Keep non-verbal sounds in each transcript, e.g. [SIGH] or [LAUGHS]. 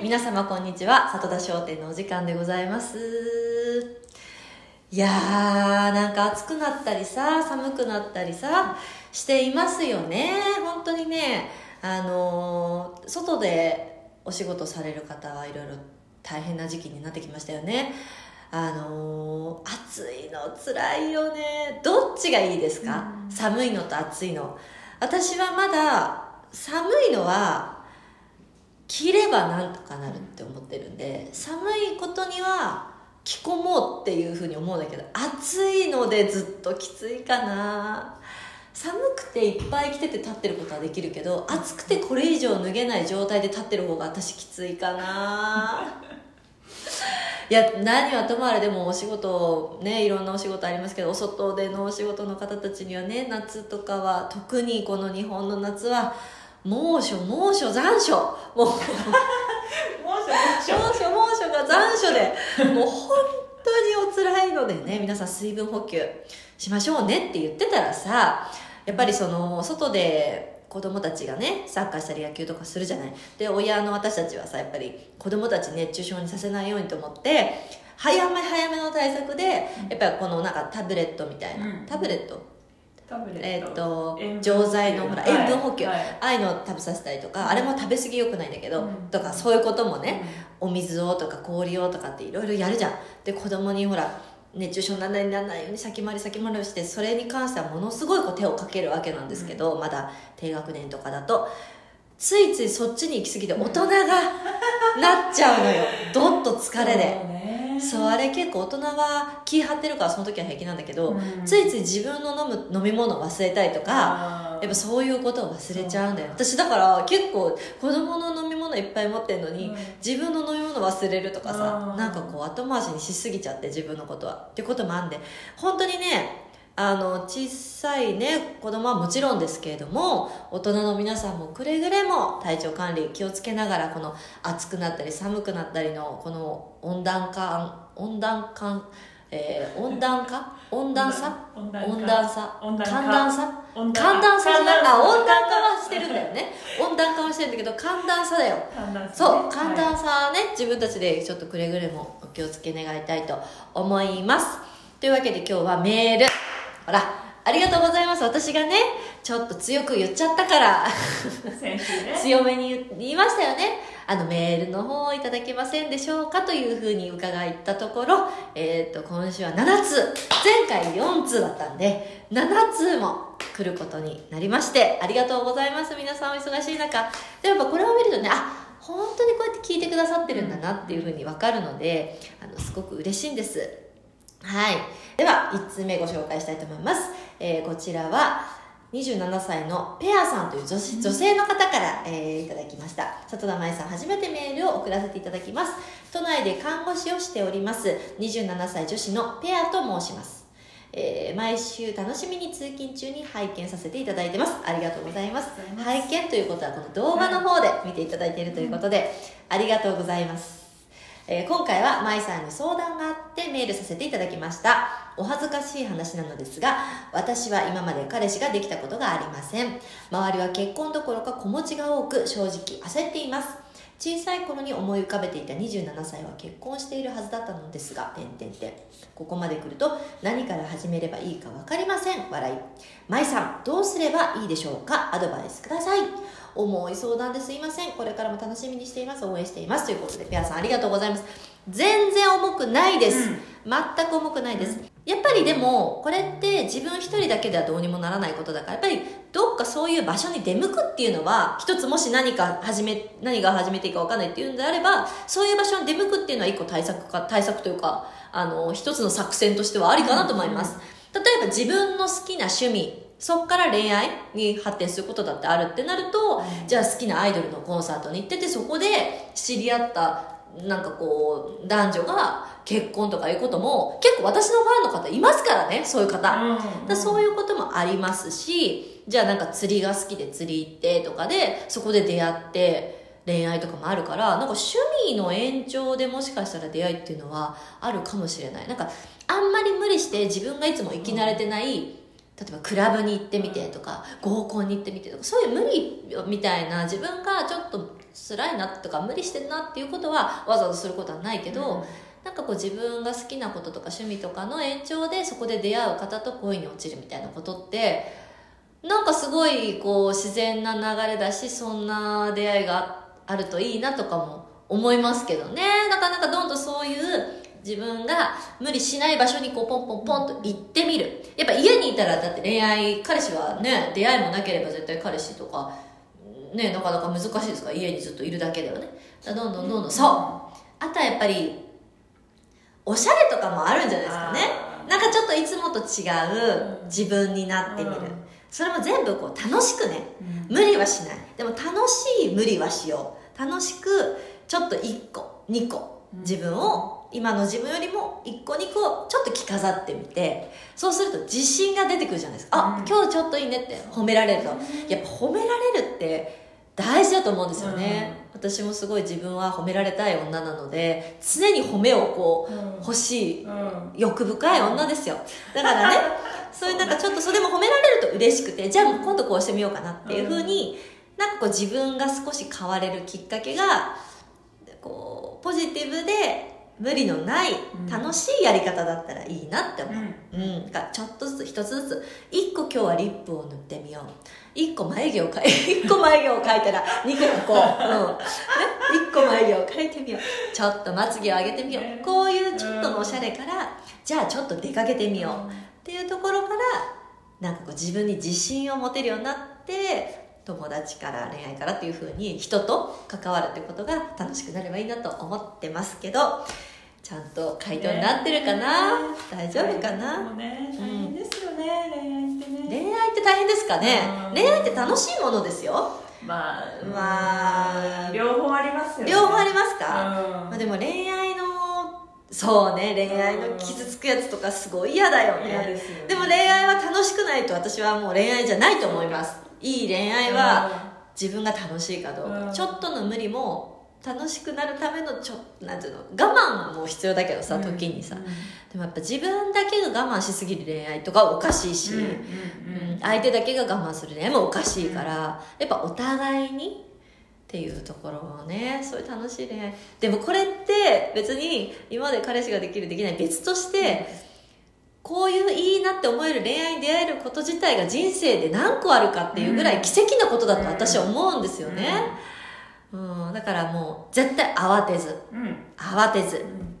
皆様こんにちは。里田商店のお時間でございます。いやーなんか暑くなったりさ寒くなったりさしていますよね。本当にね。あのー外でお仕事される方はいろいろ大変な時期になってきましたよね。あのー暑いの辛いよね。どっちがいいですか、うん。寒いのと暑いの。私はまだ寒いのは着ればなんとかなるって思ってるんで寒いことには着込もうっていうふうに思うんだけど暑いのでずっときついかな。寒くていっぱい着てて立ってることはできるけど暑くてこれ以上脱げない状態で立ってる方が私きついかな。[LAUGHS] いや何はともあれでもお仕事ねいろんなお仕事ありますけどお外でのお仕事の方たちにはね夏とかは特にこの日本の夏は猛暑猛暑残暑。もうもうしょもうしょ猛暑猛暑が残暑でもう本当にお辛いのでね皆さん水分補給しましょうねって言ってたらさやっぱりその外で子供たちがねサッカーしたり野球とかするじゃない。で親の私たちはさやっぱり子供たち熱中症にさせないようにと思って早め早めの対策でやっぱりこのなんかタブレットみたいな、うん。タブレットえっと錠剤のほらはい。塩分補給、はい。ああいうのを食べさせたりとかあれも食べ過ぎよくないんだけど、うん。とかそういうこともね、お水をとか氷をとかっていろいろやるじゃん。で子供にほら熱中症にならないならないように先回り先回りをしてそれに関してはものすごいこう手をかけるわけなんですけど、まだ低学年とかだとついついそっちに行き過ぎて大人がなっちゃうのよ。どっと疲れでそうあれ結構大人は気張ってるからその時は平気なんだけど、うん。ついつい自分の飲む飲み物を忘れたりとかやっぱそういうことを忘れちゃうんだよ。私だから結構子供の飲み物いっぱい持ってるのに、うん。自分の飲み物忘れるとかさなんかこう後回しにしすぎちゃって自分のことは。ってこともあんで。本当にねあの小さいね子供はもちろんですけれども大人の皆さんもくれぐれも体調管理気をつけながらこの暑くなったり寒くなったりのこの温暖化温暖化えー温暖化？温暖差温暖化。温暖差温暖化。寒暖差温暖寒暖差じゃないあ温暖化はしてるんだよね。温暖化はしてるんだけど寒暖差だよ。そう寒暖はい差ね、自分たちでちょっとくれぐれもお気をつけ願いたいと思います。というわけで今日はメールほらありがとうございます。私がねちょっと強く言っちゃったから。ね。[LAUGHS] 強めに言言いましたよね。あのメールの方をいただけませんでしょうかというふうに伺ったところ、えー、と今週は7通前回4通だったんで7通も来ることになりましてありがとうございます。皆さんお忙しい中。でもやっぱこれを見るとねあ本当にこうやって聞いてくださってるんだなっていうふうに分かるのであのすごく嬉しいんですはい。では1通目ご紹介したいと思います、えーこちらは27歳のペアさんという女子女性の方から、えーいただきました。里田舞さん初めてメールを送らせていただきます。都内で看護師をしております27歳女子のペアと申します。えー毎週楽しみに通勤中に拝見させていただいてます。ありがとうございます。ありがとうございます。拝見ということはこの動画の方で見ていただいているということで、ありがとうございますえー今回は舞さんに相談があってメールさせていただきました。お恥ずかしい話なのですが私は今まで彼氏ができたことがありません。周りは結婚どころか子持ちが多く正直焦っています。小さい頃に思い浮かべていた27歳は結婚しているはずだったのですが、てんてんてん。ここまで来ると何から始めればいいか分かりません。笑い。舞さん、どうすればいいでしょうか？アドバイスください。重い相談ですいません。これからも楽しみにしています。応援しています。ということで、ペアさんありがとうございます。全然重くないです。うん全く重くないです。やっぱりでも、これって自分一人だけではどうにもならないことだから、やっぱりどっかそういう場所に出向くっていうのは、一つもし何か始め、何が始めていいか分かんないっていうんであれば、そういう場所に出向くっていうのは一個対策か、対策というか、あの、一つの作戦としてはありかなと思います。例えば自分の好きな趣味、そっから恋愛に発展することだってあるってなると、じゃあ好きなアイドルのコンサートに行ってて、そこで知り合った、なんかこう、男女が結婚とかいうことも、結構私のファンの方いますからね、そういう方。だそういうこともありますしじゃあなんか釣りが好きで釣り行ってとかでそこで出会って恋愛とかもあるからなんか趣味の延長でもしかしたら出会いっていうのはあるかもしれないなんかあんまり無理して自分がいつも生き慣れてない例えばクラブに行ってみてとか合コンに行ってみてとかそういう無理みたいな自分がちょっと辛いなとか無理してるなっていうことはわざわざすることはないけど、なんかこう自分が好きなこととか趣味とかの延長でそこで出会う方と恋に落ちるみたいなことってなんかすごいこう自然な流れだしそんな出会いがあるといいなとかも思いますけどね。なかなかどんどんそういう自分が無理しない場所にこうポンポンポンと行ってみる。やっぱ家にいたらだって恋愛彼氏はね出会いもなければ絶対彼氏とかねなかなか難しいですから家にずっといるだけではね。どんどんどんどんそう。あとはやっぱりおしゃれとかもあるんじゃないですかね。なんかちょっといつもと違う自分になってみる、それも全部こう楽しくね無理はしない。でも楽しい無理はしよう。楽しくちょっと1個2個自分を今の自分よりも1個2個ちょっと着飾ってみてそうすると自信が出てくるじゃないですか、あ今日ちょっといいねって褒められると。やっぱ褒められるって大事だと思うんですよね、私もすごい自分は褒められたい女なので常に褒めをこう欲しい欲深い女ですよ。だからね [LAUGHS] そういうなんかちょっとそれも褒められると嬉しくてじゃあ今度こうしてみようかなっていうふうになんかこう自分が少し変われるきっかけがこうポジティブで無理のない楽しいやり方だったらいいなって思う、うん。うん、がちょっとずつ一つずつ。一個今日はリップを塗ってみよう。一個眉毛を描い [LAUGHS] 一個眉毛を描いたら二個こう、[LAUGHS] うん。ね、一個眉毛を描いてみよう。ちょっとまつげを上げてみよう。こういうちょっとのおしゃれからじゃあちょっと出かけてみよう。っていうところからなんかこう自分に自信を持てるようになって友達から恋愛からっていうふうに人と関わるってことが楽しくなればいいなと思ってますけどちゃんと回答になってるかな、ね、大丈夫かな、ね、大変ですよね、うん、恋愛ってね。恋愛って大変ですかね？恋愛って楽しいものですよ。まあまあ両方ありますよね。両方ありますか、まあ、でも恋愛のそうね恋愛の傷つくやつとかすごい嫌だよね。で、ね、でも恋愛は楽しくないと私はもう恋愛じゃないと思います。いい恋愛は自分が楽しいかどうか、ちょっとの無理も楽しくなるためのちょなんていうの我慢も必要だけどさ時にさ、うん。うん、でもやっぱ自分だけが我慢しすぎる恋愛とかおかしいし、うん、うん、相手だけが我慢する恋愛もおかしいから、やっぱお互いにっていうところをねそういう楽しい恋愛。でもこれって別に今まで彼氏ができるできない別として、こういういいなって思える恋愛に出会えること自体が人生で何個あるかっていうぐらい奇跡なことだと私は思うんですよね、うん、だからもう絶対慌てず、うん、慌てず、うん、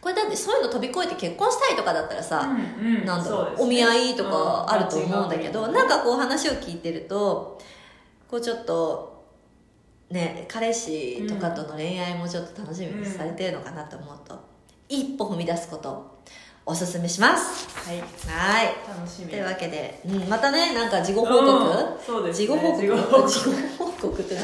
これだってそういうの飛び越えて結婚したいとかだったらさ、うんうん、なんだろう、ね、お見合いとかあると思うんだけど、うん、なんかこう話を聞いてるとこうちょっとね彼氏とかとの恋愛もちょっと楽しみにされてるのかなと思うと、一歩踏み出すことおすすめします。はい。はい。楽しみ。というわけで、うん、またねなんか事後報告、そうです、ね、事後報告。事後報告。って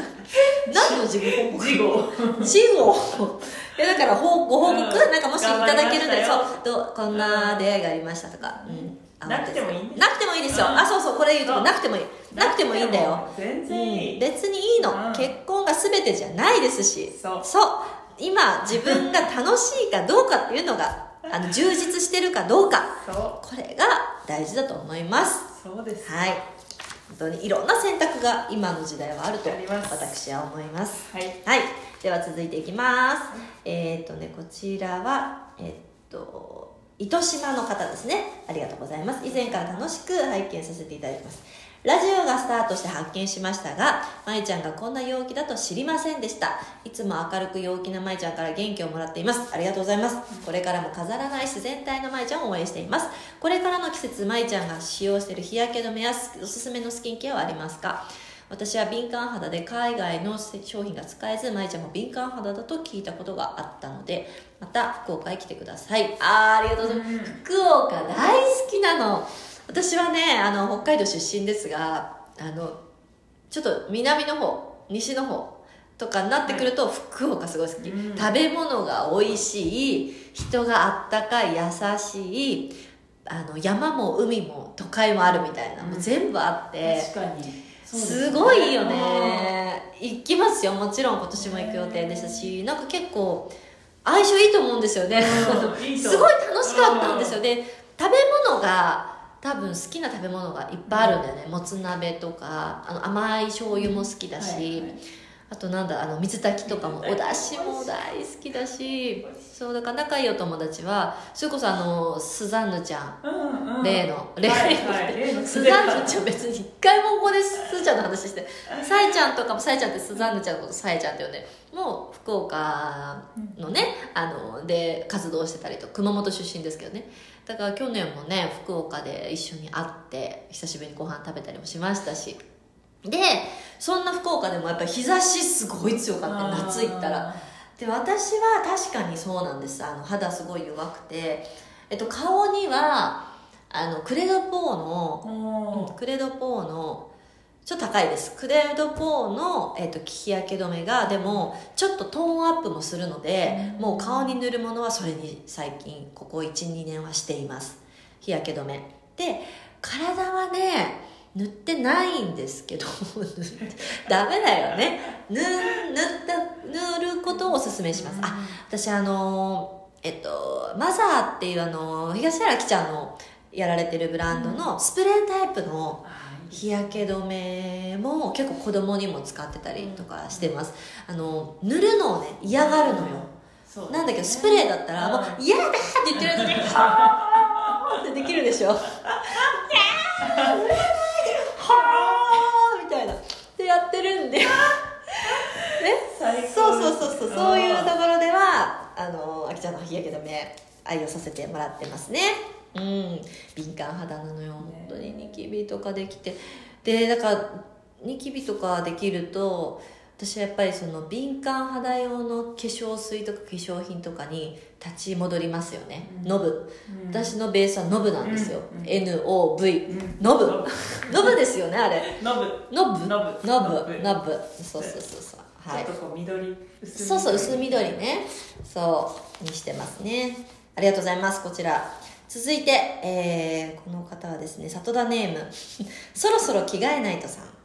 何 [LAUGHS] の事後報告？事後。事後。[LAUGHS] えだからほご報告、うん。なんかもしいただけるんでそうどうこんな出会いがありましたとか、うん。あなくてもいいんですなくてもいいですよ、うん。あそうそうこれ言うとなくてもいい。なくてもいいんだよ。全然別にいいの、うん。結婚が全てじゃないですし。そう。今自分が楽しいかどうかっていうのがあの充実してるかどうか。これが大事だと思います。そうです。はい。本当にいろんな選択が今の時代はあると私は思います。はい。はい。では続いていきます。えっ、とねこちらはえっと糸島の方ですね。ありがとうございます。以前から楽しく拝見させていただいてますラジオがスタートして発見しましたが、まいちゃんがこんな陽気だと知りませんでした。いつも明るく陽気なまいちゃんから元気をもらっています。ありがとうございます。これからも飾らない自然体のまいちゃんを応援しています。これからの季節、まいちゃんが使用している日焼け止めやおすすめのスキンケアはありますか？私は敏感肌で海外の商品が使えず、まいちゃんも敏感肌だと聞いたことがあったので、また福岡へ来てください。あー、ありがとうございます。うん福岡大好きなの。私はね、あの、北海道出身ですが、あの、ちょっと南の方、西の方とかになってくると、福岡すごい好き。うん。食べ物が美味しい、人があったかい、優しい、あの、山も海も都会もあるみたいな、もう全部あって、すすごいよね。行きますよ。もちろん今年も行く予定でしたしなんか結構相性いいと思うんですよね。[LAUGHS] すごい楽しかったんですよ。ね食べ物が多分好きな食べ物がいっぱいあるんだよね。もつ鍋とかあの甘い醤油も好きだし、はいはい。あとなんだあの水炊きとかもお水炊き出汁も大好きだしそうだから仲いいお友達はそれこそあのスザンヌちゃん。うんうん。例の例のはい。はいスザンヌちゃん別に一回もここでスーちゃんの話してサイちゃんとかもサイちゃんってスザンヌちゃんのことサイちゃんって呼んでもう福岡のねあので活動してたりと熊本出身ですけどねだから去年もね福岡で一緒に会って久しぶりにご飯食べたりもしましたし。でそんな福岡でもやっぱり日差しすごい強かった。夏行ったら。で私は確かにそうなんです。あの肌すごい弱くて、えっと、顔にはあのクレドポーの、おうんクレドポーのちょっと高いです。クレドポーの、えっと、日焼け止めがでもちょっとトーンアップもするので、うん。もう顔に塗るものはそれに最近ここ12年はしています。日焼け止め。で体はね塗ってないんですけど [LAUGHS] ダメだよね。塗塗った塗ることをおすすめします。あ私あのえっとマザーっていうあの東原きちゃんのやられてるブランドのスプレータイプの日焼け止めも結構子供にも使ってたりとかしてます。あの塗るのをね嫌がるのよ。そうなんだけどスプレーだったらもう「嫌だ!」って言ってる間に「[LAUGHS] はーってできるでしょ「いやー塗らないではーみたいな。ってやってるんで。[LAUGHS] ね。そうそうそうそうそういうところではあのあきちゃんの日焼け止め愛用させてもらってますねうん。敏感肌なのよ本当に。ニキビとかできて。でだからニキビとかできると私はやっぱりその敏感肌用の化粧水とか化粧品とかに立ち戻りますよね、うん。ノブ。うん。私のベースはノブなんですよ、うんうん NOV うん。ノブ。ノノブですよねあれ。ノブ。ノブ。ノブ。ノブ。ノブ。そうそうそうそう。はい。ちょっとこう緑薄そうそう薄緑ね。そう。にしてますね。ありがとうございますこちら続いて、えーこの方はですね里田ネーム。[LAUGHS] そろそろ着替えないとさん。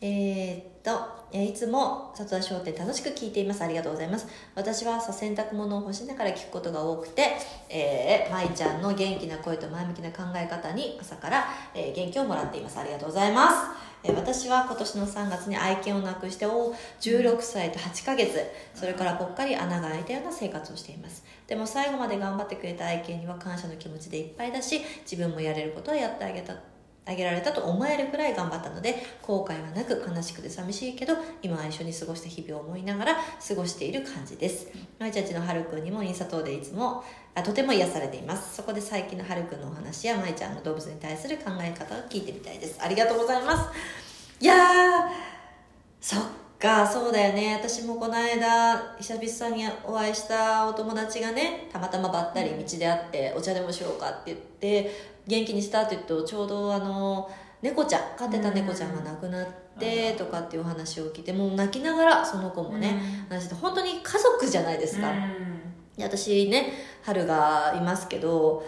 えーっとえいつも里田商店楽しく聞いています。ありがとうございます。私は朝洗濯物を干しながら聞くことが多くて、えー、舞ちゃんの元気な声と前向きな考え方に朝から、えー元気をもらっています。ありがとうございます、え私は今年の3月に愛犬を亡くしてお16歳と8ヶ月。それからぽっかり穴が開いたような生活をしています。でも最後まで頑張ってくれた愛犬には感謝の気持ちでいっぱいだし自分もやれることはやってあげた。あげられたと思えるくらい頑張ったので後悔はなく悲しくて寂しいけど今は一緒に過ごした日々を思いながら過ごしている感じです。まいちゃんちのはるくんにもインスタ等でいつもあとても癒されています。そこで最近のはるくんのお話やまいちゃんの動物に対する考え方を聞いてみたいです。ありがとうございます。いやーそっかそうだよね。私もこの間久々にお会いしたお友達がねたまたまばったり道で会ってお茶でもしようかって言って元気にしたって言うとちょうどあの猫ちゃん飼ってた猫ちゃんが亡くなってとかっていうお話を聞いてもう泣きながらその子もね、話して本当に家族じゃないですか、で私ね春がいますけど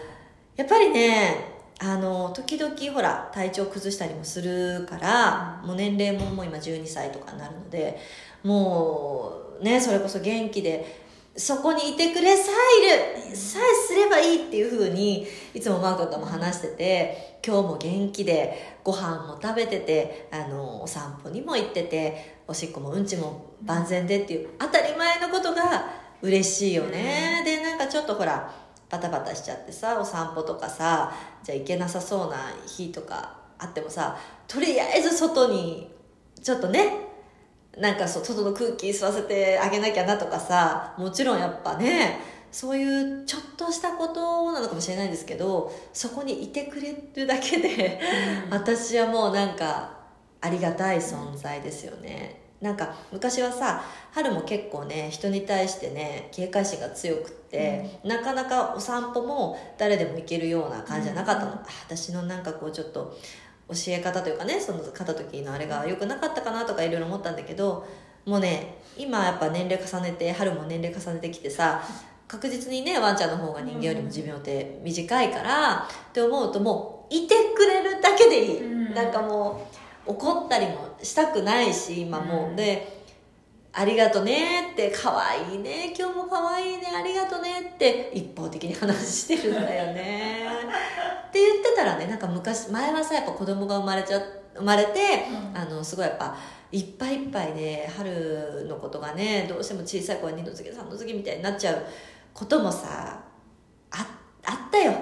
やっぱりねあの時々ほら体調崩したりもするから、もう年齢ももう今12歳とかになるのでもうねそれこそ元気でそこにいてくれさえいるさえすればいいっていうふうにいつもマー君とも話してて今日も元気でご飯も食べててあのお散歩にも行ってておしっこもうんちも万全でっていう当たり前のことが嬉しいよね、でなんかちょっとほらバタバタしちゃってさお散歩とかさじゃあ行けなさそうな日とかあってもさとりあえず外にちょっとねなんかそう外の空気吸わせてあげなきゃなとかさもちろんやっぱねそういうちょっとしたことなのかもしれないんですけどそこにいてくれるだけで私はもうなんかありがたい存在ですよね。なんか昔はさ春も結構ね人に対してね警戒心が強くって、なかなかお散歩も誰でも行けるような感じじゃなかったの、あ私のなんかこうちょっと教え方というかねその片時のあれが良くなかったかなとかいろいろ思ったんだけどもうね今やっぱ年齢重ねて春も年齢重ねてきてさ確実にねワンちゃんの方が人間よりも寿命って短いから、って思うともういてくれるだけでいい、うん。なんかもう怒ったりもしたくないし今もう、うん。でありがとねって、可愛いね、今日も可愛いね、ありがとねって一方的に話してるんだよね。[LAUGHS] って言ってたらね、なんか昔、前はさ、やっぱ子供が生まれちゃ、生まれて、うんあの、すごいやっぱ、いっぱいいっぱいで、春のことがね、どうしても小さい子は二の次、三の次みたいになっちゃうこともさ、あ、あったよ。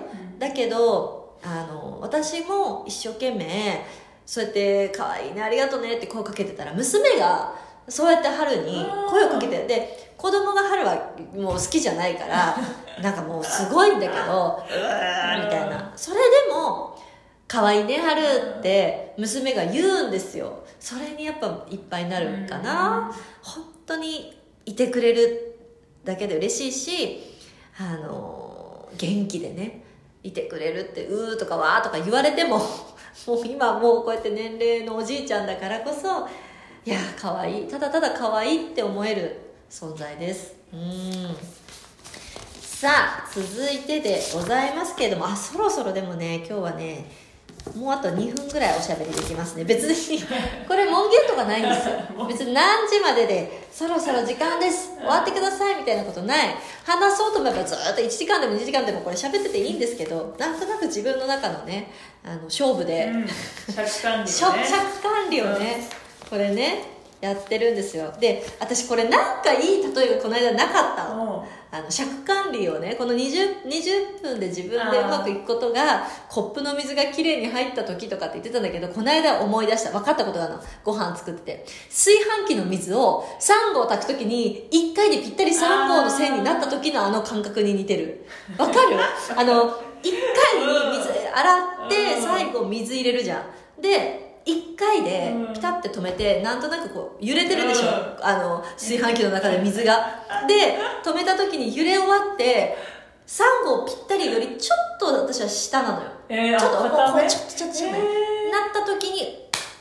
だけどあの私も一生懸命そうやって「可愛いねありがとうね」って声かけてたら娘がそうやって春に声をかけてで子供が春はもう好きじゃないから [LAUGHS] なんかもうすごいんだけど「うー」みたいな。それでも「可愛いね春」って娘が言うんですよ。それにやっぱいっぱいになるかな。本当にいてくれるだけで嬉しいしあの元気でねいてくれるって「うー」とか「わー」とか言われてももう今もうこうやって年齢のおじいちゃんだからこそいやー可愛い。ただただ可愛いって思える存在です。うん。さあ続いてでございますけれども。あそろそろでもね今日はねもうあと2分ぐらいおしゃべりできますね。別に [LAUGHS] これ門限とかないんですよ。別に何時まででそろそろ時間です。終わってくださいみたいなことない。話そうと思えばずっと1時間でも2時間でもこれ喋ってていいんですけどなんとなく自分の中のねあの勝負で、うん。[LAUGHS] 着管理着ね着管理をね、これねやってるんですよ。で私これなんかいい例えがこの間なかったの。あの尺管理をねこの 20, 20分で自分でうまくいくことがコップの水がきれいに入った時とかって言ってたんだけどこの間思い出した。分かったことがあるの。ご飯作ってて。炊飯器の水を3合炊く時に1回でぴったり3合の線になった時のあの感覚に似てる。わかる？[LAUGHS] あの1回に水洗ってうん最後水入れるじゃん。で1回でピタッて止めてなんとなくこう揺れてるでしょ。うん。あの炊飯器の中で水が。で止めた時に揺れ終わって3号ぴったりよりちょっと私は下なのよ。えー、ちょっとこうちょっとちょっとちょっとなった時によ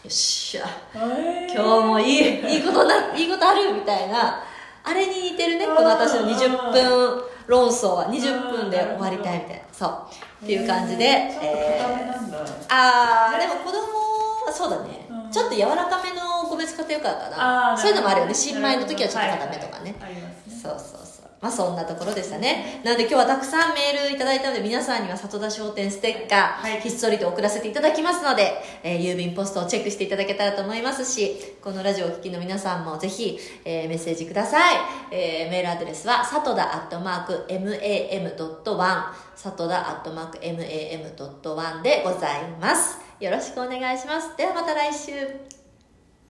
っしゃーえー今日もいいいいことないいことあるみたいなあれに似てるねこの私の20分論争は20分で終わりたいみたいなそうっていう感じで、えーあーでも子供はそうだね、うん。ちょっと柔らかめの米使ってるからかなそういうのもあるよね。新米の時はちょっと硬めとかね、はいはいありますね。そうそうそう。まあそんなところでしたね。なので今日はたくさんメールいただいたので皆さんには里田商店ステッカー、はい。ひっそりと送らせていただきますので、えー郵便ポストをチェックしていただけたらと思いますしこのラジオをお聞きの皆さんもぜひ、えーメッセージください、えーメールアドレスはさとだアットマーク mam.1 さとだアットマーク mam.1 でございますよろしくお願いします。ではまた来週。